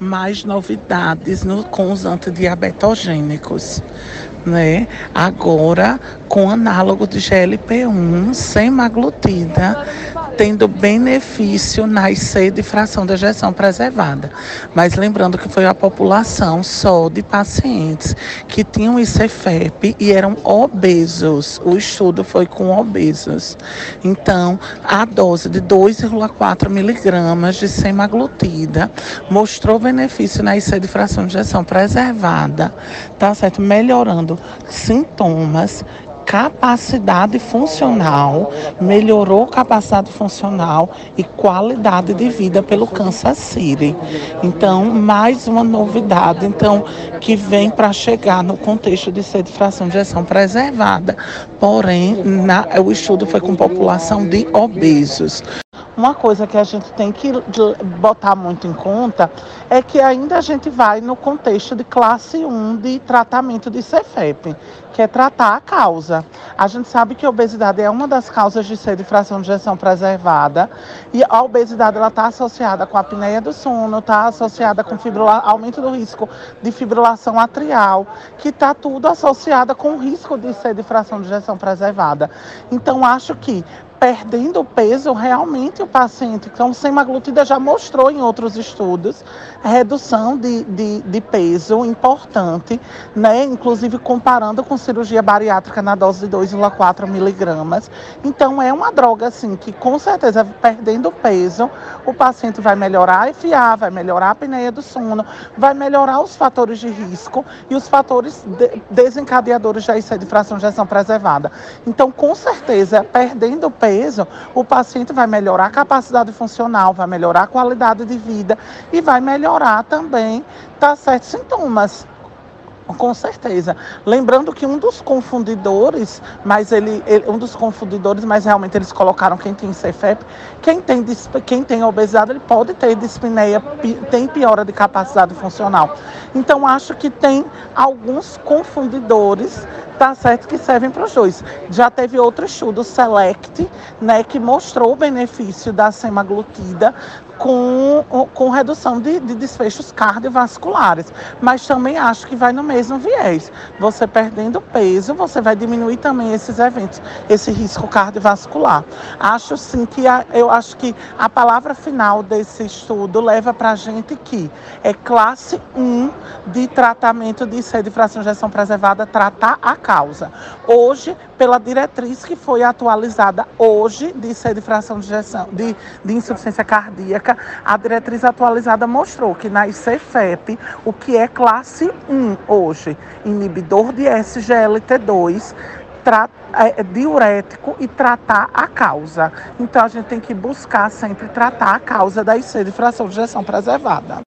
mais novidades no, com os antidiabetogênicos né? Agora, com análogo de GLP-1, sem maglutida, tendo benefício na IC de fração de ejeção preservada. Mas lembrando que foi a população só de pacientes que tinham ICFEP e eram obesos. O estudo foi com obesos. Então, a dose de 2,4 miligramas de semaglutida mostrou benefício na IC de fração de ejeção preservada, tá certo? Melhorando sintomas capacidade funcional, melhorou capacidade funcional e qualidade de vida pelo Kansas City. Então, mais uma novidade, então, que vem para chegar no contexto de ser de fração de injeção preservada. Porém, na, o estudo foi com população de obesos. Uma coisa que a gente tem que botar muito em conta é que ainda a gente vai no contexto de classe 1 de tratamento de CFEP, que é tratar a causa. A gente sabe que a obesidade é uma das causas de ser de fração de injeção preservada e a obesidade ela está associada com a apneia do sono, está associada com aumento do risco de fibrilação atrial, que está tudo associada com o risco de ser de fração de injeção preservada. Então acho que perdendo peso, realmente o paciente então, semaglutida já mostrou em outros estudos redução de, de, de, peso importante, né? inclusive comparando com cirurgia bariátrica na dose de 2,4 miligramas. Então é uma droga assim que com certeza perdendo peso, o paciente vai melhorar a FA, vai melhorar a apneia do sono, vai melhorar os fatores de risco e os fatores de, desencadeadores da de fração de injeção preservada. Então, com certeza, perdendo peso, peso, o paciente vai melhorar a capacidade funcional, vai melhorar a qualidade de vida e vai melhorar também tá, certos sintomas. Com certeza. Lembrando que um dos confundidores, mas ele, ele, um dos confundidores, mas realmente eles colocaram quem tem CFEP, quem tem, quem tem obesidade, ele pode ter dispneia, tem piora de capacidade funcional. Então acho que tem alguns confundidores tá certo que servem para os dois. Já teve outro estudo, SELECT, né, que mostrou o benefício da semaglutida com, com redução de, de desfechos cardiovasculares. Mas também acho que vai no mesmo viés. Você perdendo peso, você vai diminuir também esses eventos, esse risco cardiovascular. Acho sim que a, eu acho que a palavra final desse estudo leva para a gente que é classe 1 de tratamento de sede de fração de injeção preservada, tratar a causa. Hoje, pela diretriz que foi atualizada hoje de de fração de de, insuficiência cardíaca, a diretriz atualizada mostrou que na ICFEP, o que é classe 1 hoje, inibidor de SGLT2, é, diurético e tratar a causa. Então a gente tem que buscar sempre tratar a causa da IC de fração de injeção preservada.